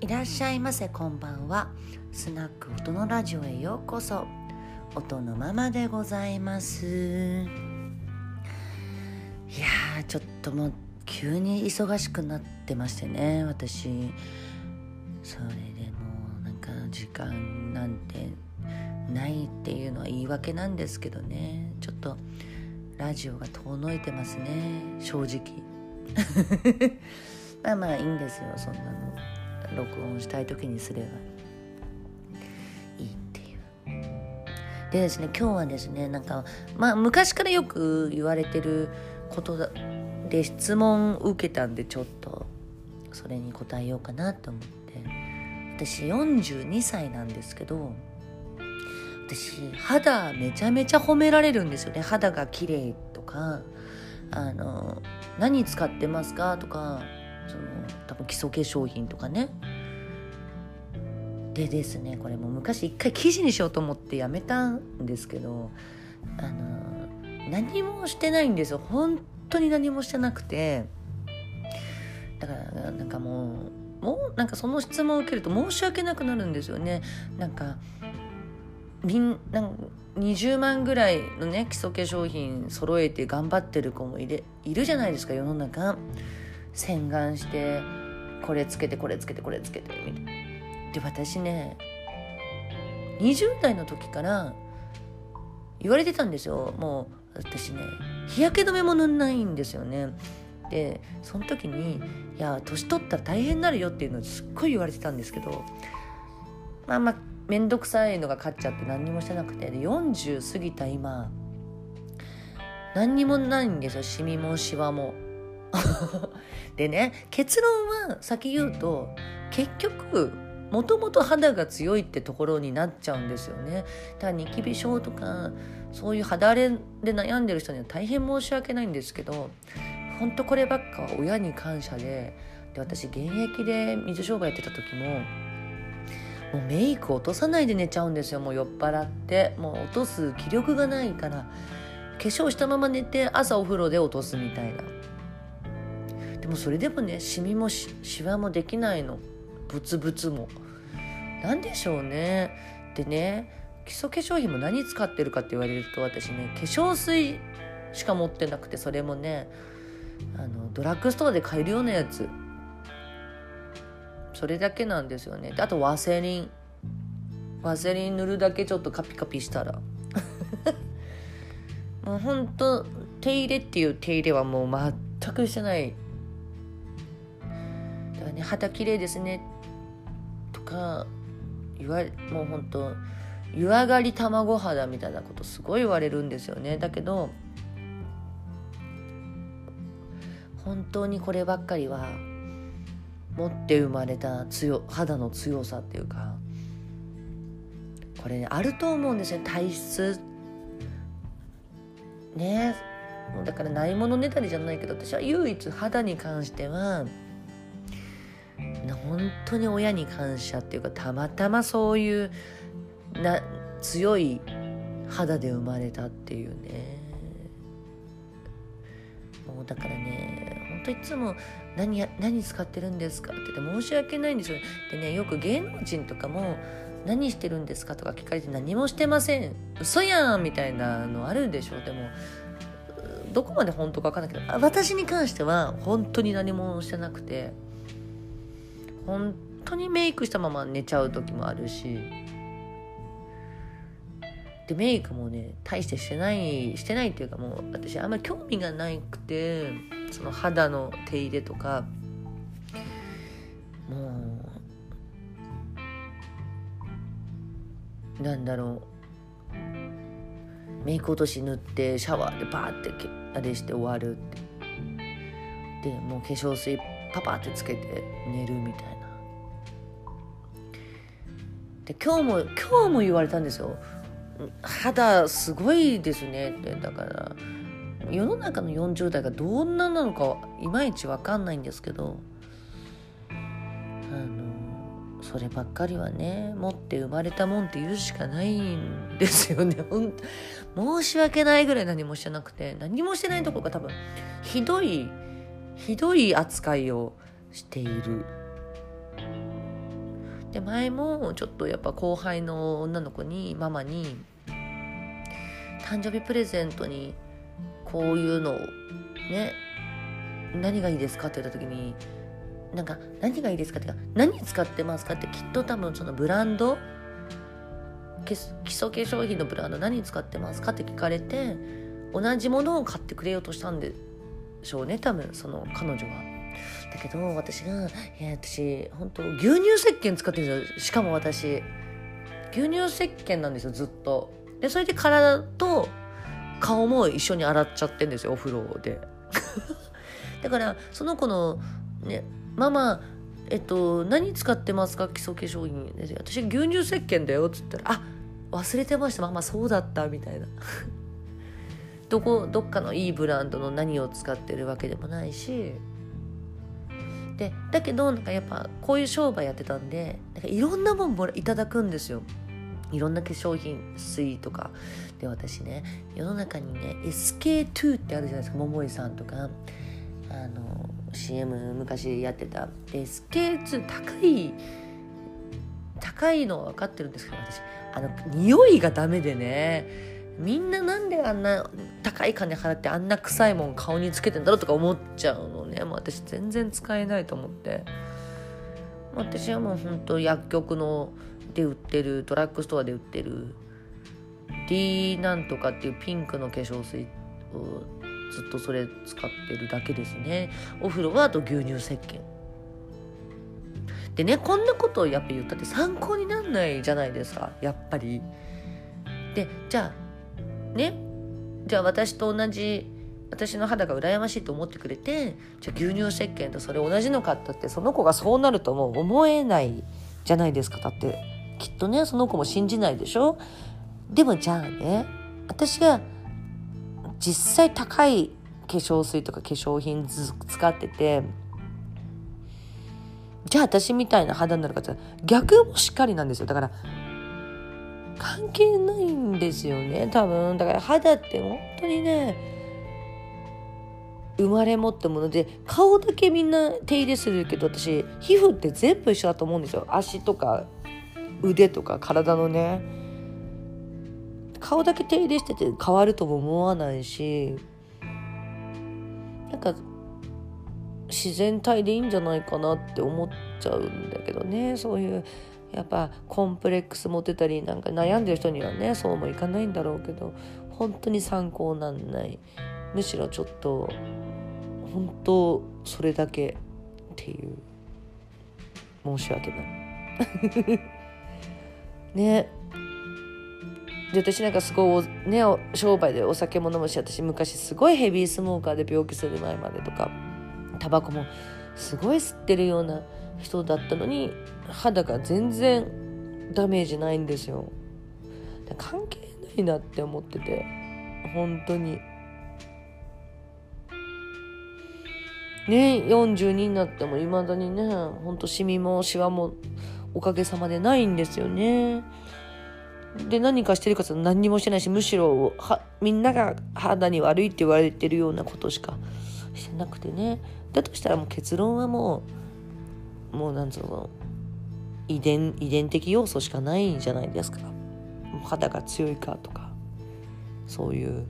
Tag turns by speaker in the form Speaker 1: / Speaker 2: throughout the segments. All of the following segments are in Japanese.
Speaker 1: いらっしゃいませこんばんは。スナック音のラジオへようこそ。音のままでございます。いやーちょっともう急に忙しくなってましてね私。それでもうなんか時間なんてないっていうのは言い訳なんですけどね。ちょっとラジオが遠のいてますね正直。まあまあいいんですよそんなの。録音したい時にすればいいっていう。でですね今日はですねなんかまあ昔からよく言われてることで質問受けたんでちょっとそれに答えようかなと思って。私42歳なんですけど私肌めちゃめちゃ褒められるんですよね。肌が綺麗とかあの何使ってますかとかその多分基礎化粧品とかね。でですねこれも昔一回記事にしようと思ってやめたんですけどあの何もしてないんですよ。本当に何もしてなくて。だからなんかもうもうなんかその質問を受けると申し訳なくなるんですよね。なんかみんなん20万ぐらいのね基礎化粧品揃えて頑張ってる子もいれいるじゃないですか世の中。洗顔してこれつけてこれつけてこれつけてみたいな。で私ね20代の時から言われてたんですよ。もう私ね日焼け止めも塗んないんですよね。でその時に「いや年取ったら大変になるよ」っていうのをすっごい言われてたんですけどまあまあ面倒くさいのが勝っちゃって何にもしてなくてで40過ぎた今何にもないんですよ。シミもシワも。でね結論は先言うと結局もともと肌が強いってところになっちゃうんですよね。だからニキビ症とかそういう肌荒れで悩んでる人には大変申し訳ないんですけど本当こればっかは親に感謝でで私現役で水商売やってた時ももうメイク落とさないで寝ちゃうんですよもう酔っ払ってもう落とす気力がないから化粧したまま寝て朝お風呂で落とすみたいなもそれでもねシミもしシワもできないの。ブツブツも。何でしょうね。でね基礎化粧品も何使ってるかって言われると私ね化粧水しか持ってなくてそれもねあのドラッグストアで買えるようなやつ。それだけなんですよね。あとワセリン。ワセリン塗るだけちょっとカピカピしたら。もうほんと手入れっていう手入れはもう全くしてない。かね肌綺麗ですねとか言われもうほんと湯上がり卵肌みたいなことすごい言われるんですよね。だけど本当にこればっかりは持って生まれた強肌の強さっていうかこれ、ね、あると思うんですよ。体質。ね。だからないものねだりじゃないけど私は唯一肌に関しては本当に親に感謝っていうかたまたまそういうな強い肌で生まれたっていうねもうだからね本当いつも何何使ってるんですか?」って言って申し訳ないんですよでねよく芸能人とかも「何してるんですか?」とか聞かれて「何もしてません嘘やん」みたいなのあるでしょでもどこまで本当か分かんないけど私に関しては本当に何もしてなくて本当にメイクしたまま寝ちゃう時もあるし。でメイクもね大してしてないしてないっていうかもう私あんまり興味がなくてその肌の手入れとか。もうなんだろう。メイク落とし塗ってシャワーでバーってあれして終わるって。でもう化粧水パパってつけて寝るみたいな。で今日も今日も言われたんですよ。肌すごいですね。ってだから世の中の40代がどんななのかいまいち分かんないんですけどあのそればっかりはね持って生まれたもんって言うしかないんですよね。申し訳ないぐらい何もしてなくて何もしてないところが多分ひどいひどい扱いをしている。で前もちょっとやっぱ後輩の女の子にママに誕生日プレゼントにこういうのをね何がいいですかって言った時になんか何がいいですかってか何使ってますかってきっと多分そのブランド基礎化粧品のブランド何使ってますかって聞かれて同じものを買ってくれようとしたんでしょうね多分その彼女は。だけど私が「いや私本当牛乳石鹸使ってるんですよ。しかも私。牛乳石鹸なんですよずっと。でそれで体と顔も一緒に洗っちゃってんですよお風呂で。だからその子のねママえっと何使ってますか？基礎化粧品。私牛乳石鹸だよっつったらあ忘れてました。ママそうだったみたいな。どこどっかのいいブランドの何を使ってるわけでもないし。でだけどなんかやっぱこういう商売やってたんでなんかいろんなもんもいただくんですよ。いろんな化粧品水とかで私ね世の中にね SK2 ってあるじゃないですか桃井さんとか。あの CM 昔やってた。SK2 高い高いのは分かってるんですけど私あの匂いがダメでねみんななんであんな高い金払ってあんな臭いもん顔につけてんだろうとか思っちゃうのね。もう私全然使えないと思って。私はもうほんと薬局ので売ってるドラッグストアで売ってる。D なんとかっていうピンクの化粧水をずっとそれ使ってるだけですね。お風呂はあと牛乳石鹸。でねこんなことをやっぱ言ったって参考になんないじゃないですか。やっぱり。でじゃあね。じゃあ私と同じ私の肌が羨ましいと思ってくれてじゃあ牛乳石鹸とそれ同じのかったってその子がそうなるともう思えないじゃないですか。だってきっとねその子も信じないでしょ？でもじゃあね私が実際高い化粧水とか化粧品使っててじゃあ私みたいな肌になるかって逆もしっかりなんですよ。だから関係ないんですよね多分。だから肌って本当にね生まれ持ったもので顔だけみんな手入れするけど私皮膚って全部一緒だと思うんですよ。足とか腕とか体のね。顔だけ手入れしてて変わるとも思わないしなんか自然体でいいんじゃないかなって思っちゃうんだけどねそういうやっぱコンプレックス持ってたりなんか悩んでる人にはねそうもいかないんだろうけど本当に参考なんない。むしろちょっと本当それだけっていう。申し訳ない。ね。で私なんかすごいね商売でお酒も飲むし私昔すごいヘビースモーカーで病気する前までとかタバコもすごい吸ってるような人だったのに肌が全然ダメージないんですよ。関係ないなって思ってて本当に。ね42になってもいまだにねほんとシミもシワもおかげさまでないんですよね。で何かしてるかと何にもしてないしむしろはみんなが肌に悪いって言われてるようなことしかしてなくてね。だとしたらもう結論はもうもうなんつうの遺伝遺伝的要素しかないんじゃないですか。肌が強いかとかそういう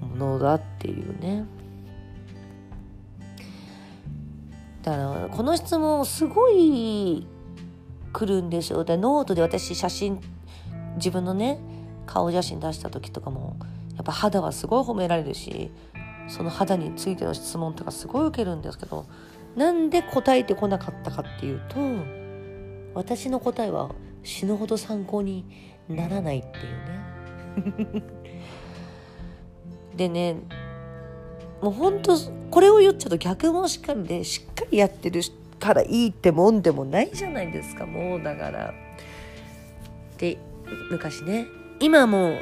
Speaker 1: ものだっていうね。だからこの質問すごい来るんですよ。でノートで私写真自分のね顔写真出した時とかもやっぱ肌はすごい褒められるしその肌についての質問とかすごい受けるんですけどなんで答えてこなかったかっていうと私の答えは死ぬほど参考にならないっていうね。でねもうほんとこれを言っちゃうと逆もしっかりでしっかりやってるからいいってもんでもないじゃないですか。もうだから。で昔ね今もう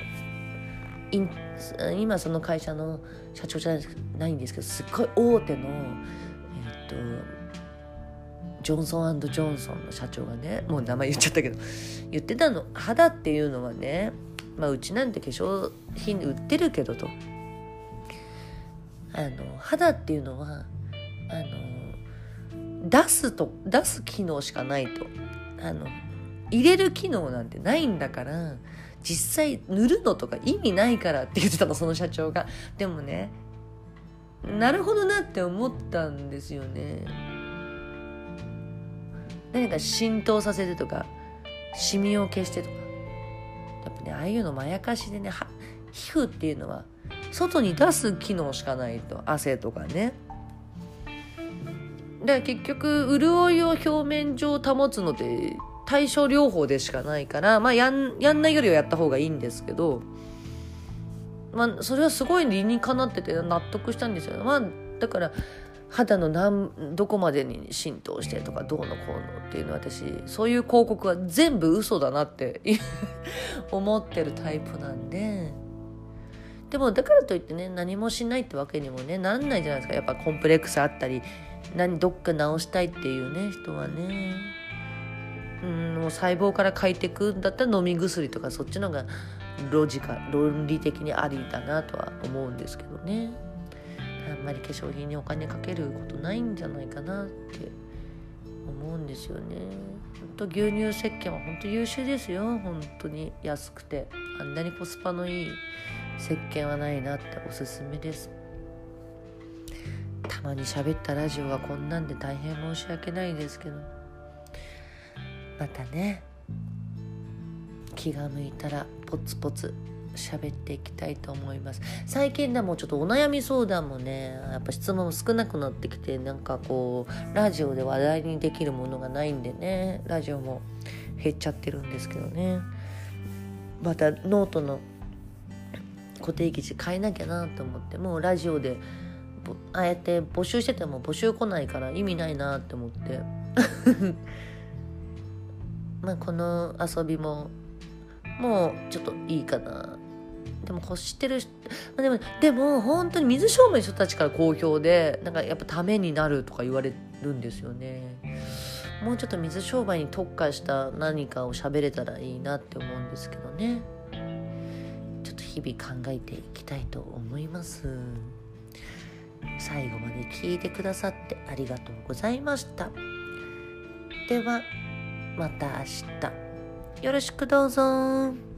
Speaker 1: 今その会社の社長じゃないんですけどすっごい大手のとジョンソンジョンソンの社長がねもう名前言っちゃったけど言ってたの。肌っていうのはねまあうちなんて化粧品売ってるけどと。あの肌っていうのはあの出すと出す機能しかないと。あの入れる機能なんてないんだから実際塗るのとか意味ないからって言ってたのその社長が。でもねなるほどなって思ったんですよね。何か浸透させてとかシミを消してとか。やっぱねああいうのまやかしでね皮膚っていうのは外に出す機能しかないと汗とかね。だから結局潤いを表面上保つので対症療法でしかないからまあやんやんないよりはやった方がいいんですけどまあそれはすごい理にかなってて納得したんですよ。まあだから肌の何どこまでに浸透してとかどうのこうのっていうのは私そういう広告は全部嘘だなって 思ってるタイプなんで。でもだからといってね何もしないってわけにもねなんないじゃないですか。やっぱコンプレックスあったり何どっか直したいっていうね人はね。うんもう細胞から変えていくんだったら飲み薬とかそっちのがロジカ論理的にありだなとは思うんですけどね。あんまり化粧品にお金かけることないんじゃないかなって思うんですよね。ほんと牛乳石鹸は本当優秀ですよ。本当に安くて。あんなにコスパのいい石鹸はないなっておすすめです。たまに喋ったラジオはこんなんで大変申し訳ないですけど。またね。気が向いたらポツポツ喋っていきたいと思います。最近でもちょっとお悩み相談もねやっぱ質問も少なくなってきてなんかこうラジオで話題にできるものがないんでねラジオも減っちゃってるんですけどね。またノートの固定記事変えなきゃなと思ってもうラジオでああやって募集してても募集来ないから意味ないなって思って。まあこの遊びももうちょっといいかな。でも欲してるでもでも本当に水商売の人たちから好評でなんかやっぱためになるとか言われるんですよね。もうちょっと水商売に特化した何かを喋れたらいいなって思うんですけどね。ちょっと日々考えていきたいと思います。最後まで聞いてくださってありがとうございました。ではまた明日。よろしくどうぞ。